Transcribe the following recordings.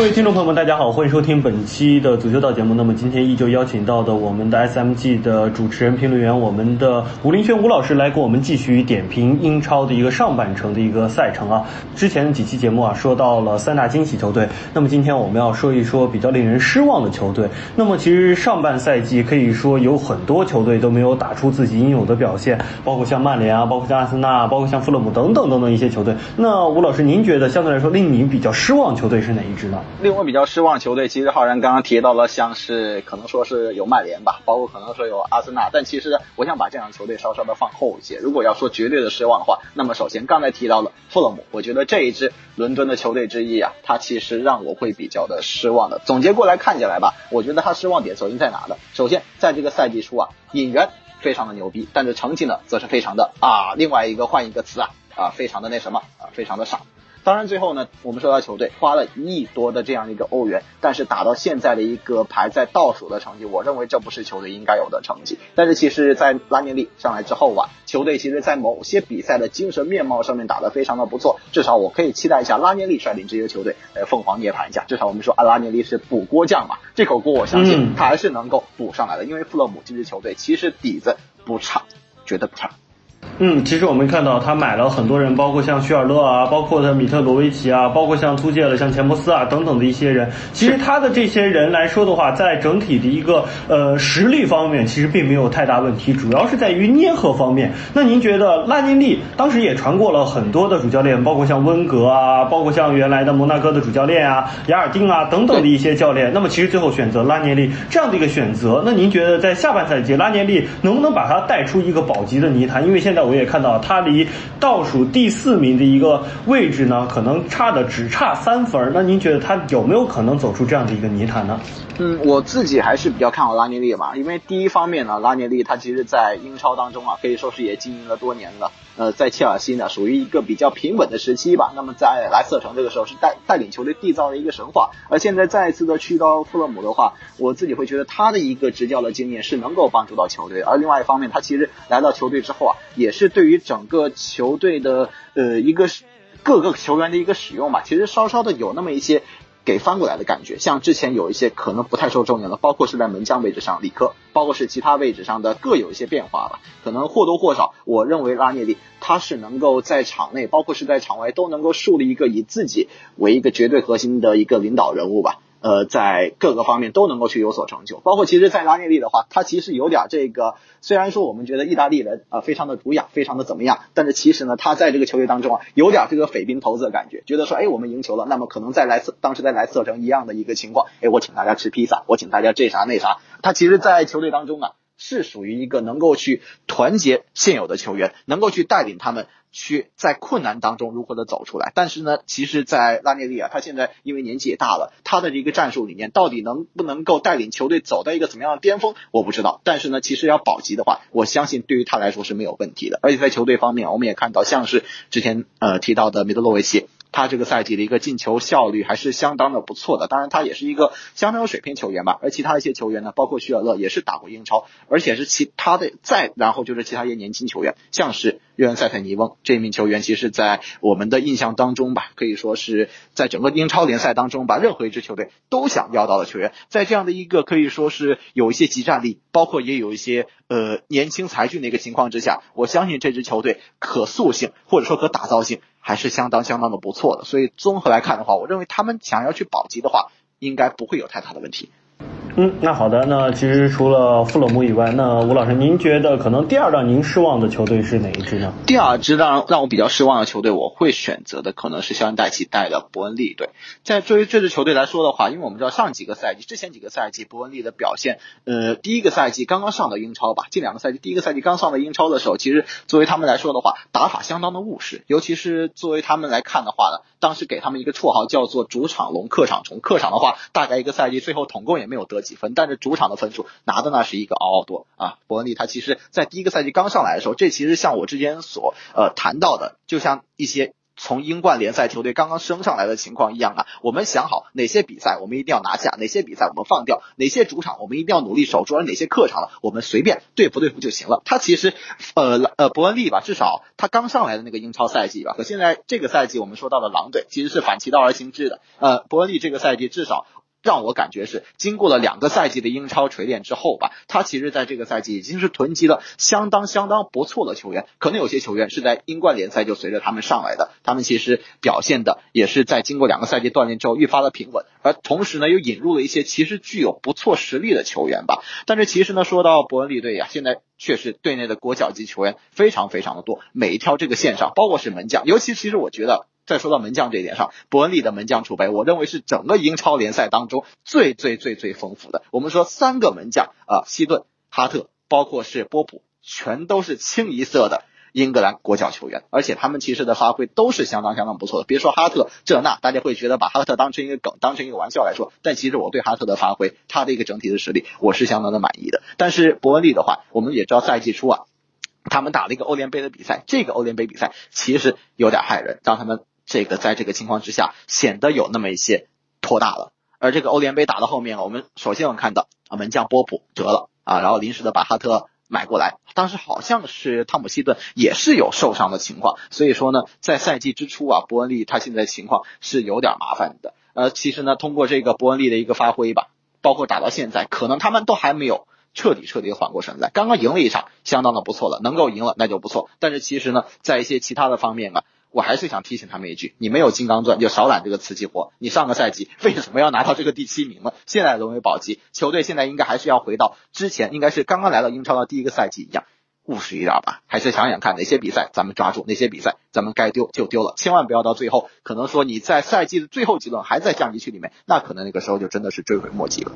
各位听众朋友们，大家好，欢迎收听本期的足球道节目。那么今天依旧邀请到的我们的 SMG 的主持人、评论员，我们的吴林轩吴老师来给我们继续点评英超的一个上半程的一个赛程啊。之前的几期节目啊，说到了三大惊喜球队，那么今天我们要说一说比较令人失望的球队。那么其实上半赛季可以说有很多球队都没有打出自己应有的表现，包括像曼联啊，包括像阿森纳，包括像富勒姆等等等等一些球队。那吴老师，您觉得相对来说令您比较失望球队是哪一支呢？令我比较失望球队，其实浩然刚刚提到了，像是可能说是有曼联吧，包括可能说有阿森纳，但其实我想把这样的球队稍稍的放后一些。如果要说绝对的失望的话，那么首先刚才提到了富勒姆，我觉得这一支伦敦的球队之一啊，他其实让我会比较的失望的。总结过来看起来吧，我觉得他失望点首先在哪呢？首先在这个赛季初啊，引援非常的牛逼，但是成绩呢，则是非常的啊，另外一个换一个词啊啊，非常的那什么啊，非常的傻。当然，最后呢，我们说到球队花了一亿多的这样一个欧元，但是打到现在的一个排在倒数的成绩，我认为这不是球队应该有的成绩。但是其实，在拉涅利上来之后啊，球队其实在某些比赛的精神面貌上面打得非常的不错，至少我可以期待一下拉涅利率领这些球队，呃，凤凰涅槃一下。至少我们说，啊，拉涅利是补锅匠嘛，这口锅我相信他还是能够补上来的，因为富勒姆这支球队其实底子不差，绝对不差。嗯，其实我们看到他买了很多人，包括像许尔勒啊，包括他米特罗维奇啊，包括像租借了像钱伯斯啊等等的一些人。其实他的这些人来说的话，在整体的一个呃实力方面，其实并没有太大问题，主要是在于捏合方面。那您觉得拉尼利当时也传过了很多的主教练，包括像温格啊，包括像原来的摩纳哥的主教练啊，雅尔丁啊等等的一些教练。那么其实最后选择拉涅利这样的一个选择，那您觉得在下半赛季拉涅利能不能把他带出一个保级的泥潭？因为现在我我也看到他离倒数第四名的一个位置呢，可能差的只差三分。那您觉得他有没有可能走出这样的一个泥潭呢？嗯，我自己还是比较看好拉涅利嘛，因为第一方面呢，拉涅利他其实在英超当中啊，可以说是也经营了多年了。呃，在切尔西呢，属于一个比较平稳的时期吧。那么在莱斯特城这个时候是带带领球队缔造了一个神话，而现在再一次的去到富勒姆的话，我自己会觉得他的一个执教的经验是能够帮助到球队。而另外一方面，他其实来到球队之后啊，也是对于整个球队的呃一个各个球员的一个使用吧，其实稍稍的有那么一些。给翻过来的感觉，像之前有一些可能不太受重用的，包括是在门将位置上里克，包括是其他位置上的各有一些变化吧。可能或多或少，我认为拉涅利他是能够在场内，包括是在场外都能够树立一个以自己为一个绝对核心的一个领导人物吧。呃，在各个方面都能够去有所成就，包括其实，在拉涅利的话，他其实有点这个，虽然说我们觉得意大利人啊非常的儒雅，非常的怎么样，但是其实呢，他在这个球队当中啊，有点这个匪兵头子的感觉，觉得说，哎，我们赢球了，那么可能在莱斯当时在莱斯特城一样的一个情况，哎，我请大家吃披萨，我请大家这啥那啥，他其实，在球队当中啊。是属于一个能够去团结现有的球员，能够去带领他们去在困难当中如何的走出来。但是呢，其实，在拉涅利啊，他现在因为年纪也大了，他的这个战术理念到底能不能够带领球队走到一个怎么样的巅峰，我不知道。但是呢，其实要保级的话，我相信对于他来说是没有问题的。而且在球队方面，我们也看到，像是之前呃提到的米德洛维奇。他这个赛季的一个进球效率还是相当的不错的，当然他也是一个相当有水平球员吧。而其他一些球员呢，包括徐尔乐也是打过英超，而且是其他的再然后就是其他一些年轻球员，像是约恩塞特尼翁这名球员，其实，在我们的印象当中吧，可以说是在整个英超联赛当中吧，任何一支球队都想要到的球员，在这样的一个可以说是有一些集战力，包括也有一些呃年轻才俊的一个情况之下，我相信这支球队可塑性或者说可打造性。还是相当相当的不错的，所以综合来看的话，我认为他们想要去保级的话，应该不会有太大的问题。嗯，那好的，那其实除了富勒姆以外，那吴老师，您觉得可能第二让您失望的球队是哪一支呢？第二支让让我比较失望的球队，我会选择的可能是肖恩戴奇带的伯恩利队。在作为这支球队来说的话，因为我们知道上几个赛季、之前几个赛季伯恩利的表现，呃，第一个赛季刚刚上的英超吧，近两个赛季，第一个赛季刚上的英超的时候，其实作为他们来说的话，打法相当的务实，尤其是作为他们来看的话呢，当时给他们一个绰号叫做“主场龙，客场虫”。客场的话，大概一个赛季最后统共也没有得几分，但是主场的分数拿的那是一个嗷嗷多啊！伯恩利他其实在第一个赛季刚上来的时候，这其实像我之前所呃谈到的，就像一些从英冠联赛球队刚刚升上来的情况一样啊。我们想好哪些比赛我们一定要拿下，哪些比赛我们放掉，哪些主场我们一定要努力守住，而哪些客场呢，我们随便对付对付就行了。他其实呃呃伯恩利吧，至少他刚上来的那个英超赛季吧，和现在这个赛季我们说到的狼队其实是反其道而行之的。呃，伯恩利这个赛季至少。让我感觉是经过了两个赛季的英超锤炼之后吧，他其实在这个赛季已经是囤积了相当相当不错的球员。可能有些球员是在英冠联赛就随着他们上来的，他们其实表现的也是在经过两个赛季锻炼之后愈发的平稳。而同时呢，又引入了一些其实具有不错实力的球员吧。但是其实呢，说到伯恩利队呀，现在确实队内的国脚级球员非常非常的多，每一条这个线上，包括是门将，尤其其实我觉得。再说到门将这一点上，伯恩利的门将储备，我认为是整个英超联赛当中最最最最丰富的。我们说三个门将啊，希顿、哈特，包括是波普，全都是清一色的英格兰国脚球员，而且他们其实的发挥都是相当相当不错的。别说哈特这那，大家会觉得把哈特当成一个梗，当成一个玩笑来说，但其实我对哈特的发挥，他的一个整体的实力，我是相当的满意的。但是伯恩利的话，我们也知道赛季初啊，他们打了一个欧联杯的比赛，这个欧联杯比赛其实有点害人，让他们。这个在这个情况之下显得有那么一些拖大了，而这个欧联杯打到后面，我们首先我们看到啊门将波普折了啊，然后临时的把哈特买过来，当时好像是汤姆希顿也是有受伤的情况，所以说呢，在赛季之初啊，伯恩利他现在情况是有点麻烦的。呃，其实呢，通过这个伯恩利的一个发挥吧，包括打到现在，可能他们都还没有彻底彻底缓过神来。刚刚赢了一场，相当的不错了，能够赢了那就不错。但是其实呢，在一些其他的方面啊。我还是想提醒他们一句：你没有金刚钻，就少揽这个瓷器活。你上个赛季为什么要拿到这个第七名呢？现在沦为保级，球队现在应该还是要回到之前，应该是刚刚来到英超的第一个赛季一样，务实一点吧。还是想想看哪些比赛咱们抓住，哪些比赛咱们该丢就丢了，千万不要到最后，可能说你在赛季的最后几轮还在降级区里面，那可能那个时候就真的是追悔莫及了。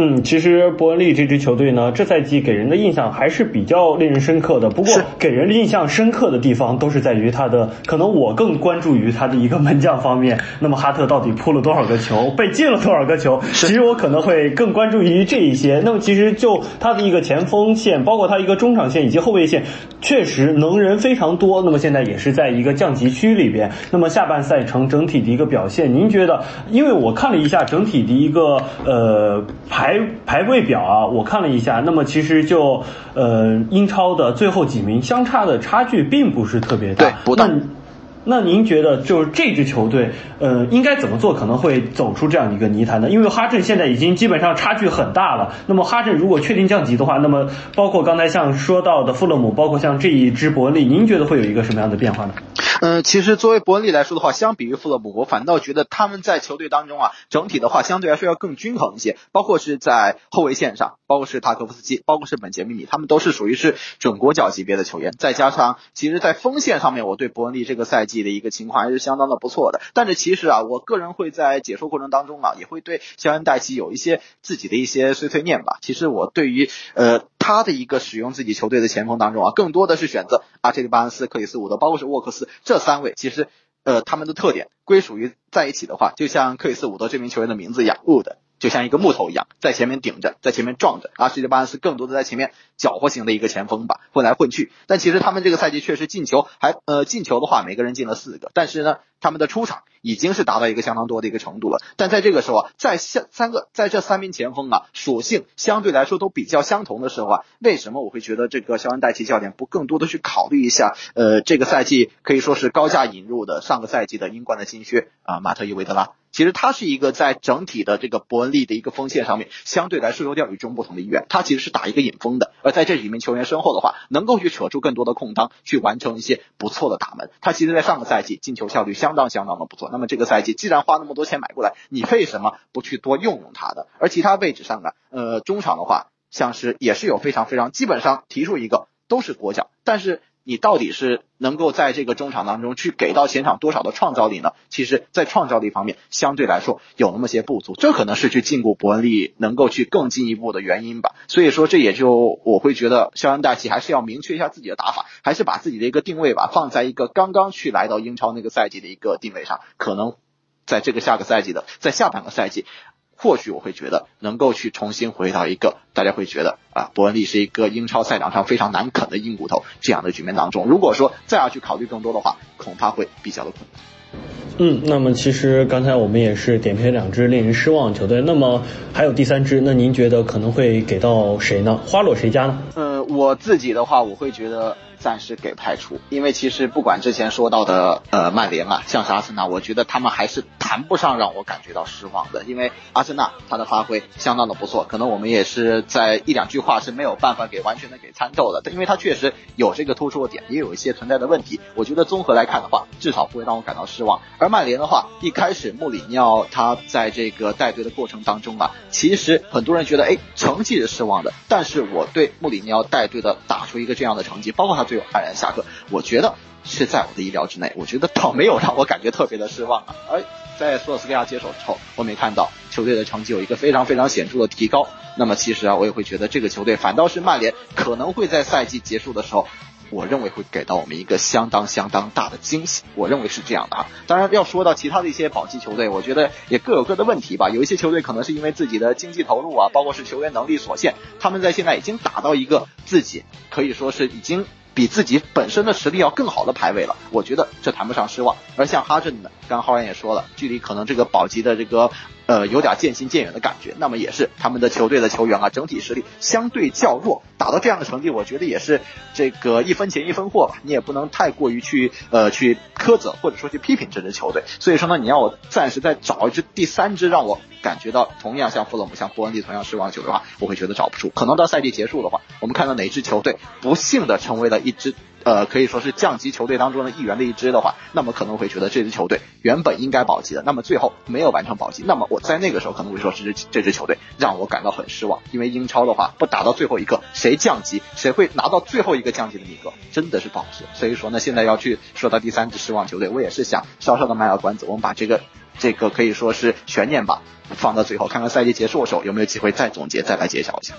嗯，其实伯恩利这支球队呢，这赛季给人的印象还是比较令人深刻的。不过，给人印象深刻的地方都是在于他的，可能我更关注于他的一个门将方面。那么哈特到底扑了多少个球，被进了多少个球？其实我可能会更关注于这一些。那么其实就他的一个前锋线，包括他一个中场线以及后卫线，确实能人非常多。那么现在也是在一个降级区里边。那么下半赛程整体的一个表现，您觉得？因为我看了一下整体的一个呃排。排排位表啊，我看了一下，那么其实就呃英超的最后几名相差的差距并不是特别大，对，不大。那您觉得就是这支球队，呃，应该怎么做可能会走出这样一个泥潭呢？因为哈镇现在已经基本上差距很大了。那么哈镇如果确定降级的话，那么包括刚才像说到的富勒姆，包括像这一支伯恩利，您觉得会有一个什么样的变化呢？嗯，其实作为伯恩利来说的话，相比于富勒姆，我反倒觉得他们在球队当中啊，整体的话相对来说要更均衡一些。包括是在后卫线上，包括是塔科夫斯基，包括是本杰米米，他们都是属于是准国脚级别的球员。再加上，其实，在锋线上面，我对伯恩利这个赛季的一个情况还是相当的不错的。但是其实啊，我个人会在解说过程当中啊，也会对肖恩戴奇有一些自己的一些碎碎念吧。其实我对于呃。他的一个使用自己球队的前锋当中啊，更多的是选择阿切利巴恩斯、克里斯伍德，包括是沃克斯这三位。其实，呃，他们的特点归属于在一起的话，就像克里斯伍德这名球员的名字一样，Wood。就像一个木头一样，在前面顶着，在前面撞着。阿什利巴恩斯更多的在前面搅和型的一个前锋吧，混来混去。但其实他们这个赛季确实进球还呃进球的话，每个人进了四个。但是呢，他们的出场已经是达到一个相当多的一个程度了。但在这个时候啊，在三三个在这三名前锋啊属性相对来说都比较相同的时候啊，为什么我会觉得这个肖恩戴奇教练不更多的去考虑一下？呃，这个赛季可以说是高价引入的上个赛季的英冠的新靴啊，马特伊维德拉。其实他是一个在整体的这个伯恩利的一个锋线上面相对来说有点与众不同的一员，他其实是打一个引锋的，而在这几名球员身后的话，能够去扯出更多的空当，去完成一些不错的打门。他其实，在上个赛季进球效率相当相当的不错。那么这个赛季既然花那么多钱买过来，你为什么不去多用用他的？而其他位置上呢？呃，中场的话，像是也是有非常非常基本上提出一个都是国脚，但是。你到底是能够在这个中场当中去给到前场多少的创造力呢？其实，在创造力方面相对来说有那么些不足，这可能是去禁锢伯恩利能够去更进一步的原因吧。所以说，这也就我会觉得肖恩戴奇还是要明确一下自己的打法，还是把自己的一个定位吧放在一个刚刚去来到英超那个赛季的一个定位上，可能在这个下个赛季的在下半个赛季。或许我会觉得能够去重新回到一个大家会觉得啊，伯恩利是一个英超赛场上非常难啃的硬骨头这样的局面当中。如果说再要去考虑更多的话，恐怕会比较的困难。嗯，那么其实刚才我们也是点评两支令人失望的球队，那么还有第三支，那您觉得可能会给到谁呢？花落谁家呢？呃，我自己的话，我会觉得。暂时给排除，因为其实不管之前说到的呃曼联啊，像是阿森纳，我觉得他们还是谈不上让我感觉到失望的，因为阿森纳他的发挥相当的不错，可能我们也是在一两句话是没有办法给完全的给参透的，因为他确实有这个突出的点，也有一些存在的问题，我觉得综合来看的话，至少不会让我感到失望。而曼联的话，一开始穆里尼奥他在这个带队的过程当中啊，其实很多人觉得哎成绩是失望的，但是我对穆里尼奥带队的打出一个这样的成绩，包括他。队友黯然下课，我觉得是在我的意料之内。我觉得倒没有让我感觉特别的失望啊。而在索尔斯克亚接手之后，我没看到球队的成绩有一个非常非常显著的提高。那么其实啊，我也会觉得这个球队反倒是曼联可能会在赛季结束的时候，我认为会给到我们一个相当相当大的惊喜。我认为是这样的啊。当然要说到其他的一些保级球队，我觉得也各有各的问题吧。有一些球队可能是因为自己的经济投入啊，包括是球员能力所限，他们在现在已经打到一个自己可以说是已经。比自己本身的实力要更好的排位了，我觉得这谈不上失望。而像哈镇呢，刚浩然也说了，距离可能这个保级的这个呃有点渐行渐远的感觉。那么也是他们的球队的球员啊，整体实力相对较弱，打到这样的成绩，我觉得也是这个一分钱一分货吧。你也不能太过于去呃去苛责或者说去批评这支球队。所以说呢，你要我暂时再找一支第三支让我。感觉到同样像富勒姆、像伯恩利同样失望球的话，我会觉得找不出。可能到赛季结束的话，我们看到哪支球队不幸的成为了一支呃可以说是降级球队当中的一员的一支的话，那么可能会觉得这支球队原本应该保级的，那么最后没有完成保级，那么我在那个时候可能会说是这支球队让我感到很失望。因为英超的话，不打到最后一刻，谁降级，谁会拿到最后一个降级的名额，真的是不好说。所以说呢，现在要去说到第三支失望球队，我也是想稍稍的卖个关子，我们把这个。这个可以说是悬念吧，放到最后看看赛季结束的时候有没有机会再总结，再来揭晓一下。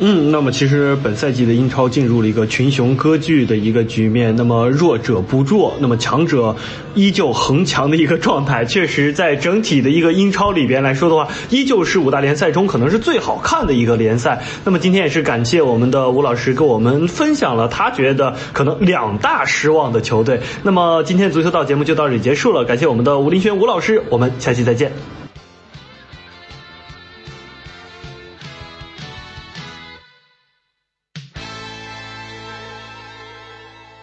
嗯，那么其实本赛季的英超进入了一个群雄割据的一个局面，那么弱者不弱，那么强者依旧恒强的一个状态。确实，在整体的一个英超里边来说的话，依旧是五大联赛中可能是最好看的一个联赛。那么今天也是感谢我们的吴老师给我们分享了他觉得可能两大失望的球队。那么今天足球道节目就到这里结束了，感谢我们的吴林轩吴老师，我们下期再见。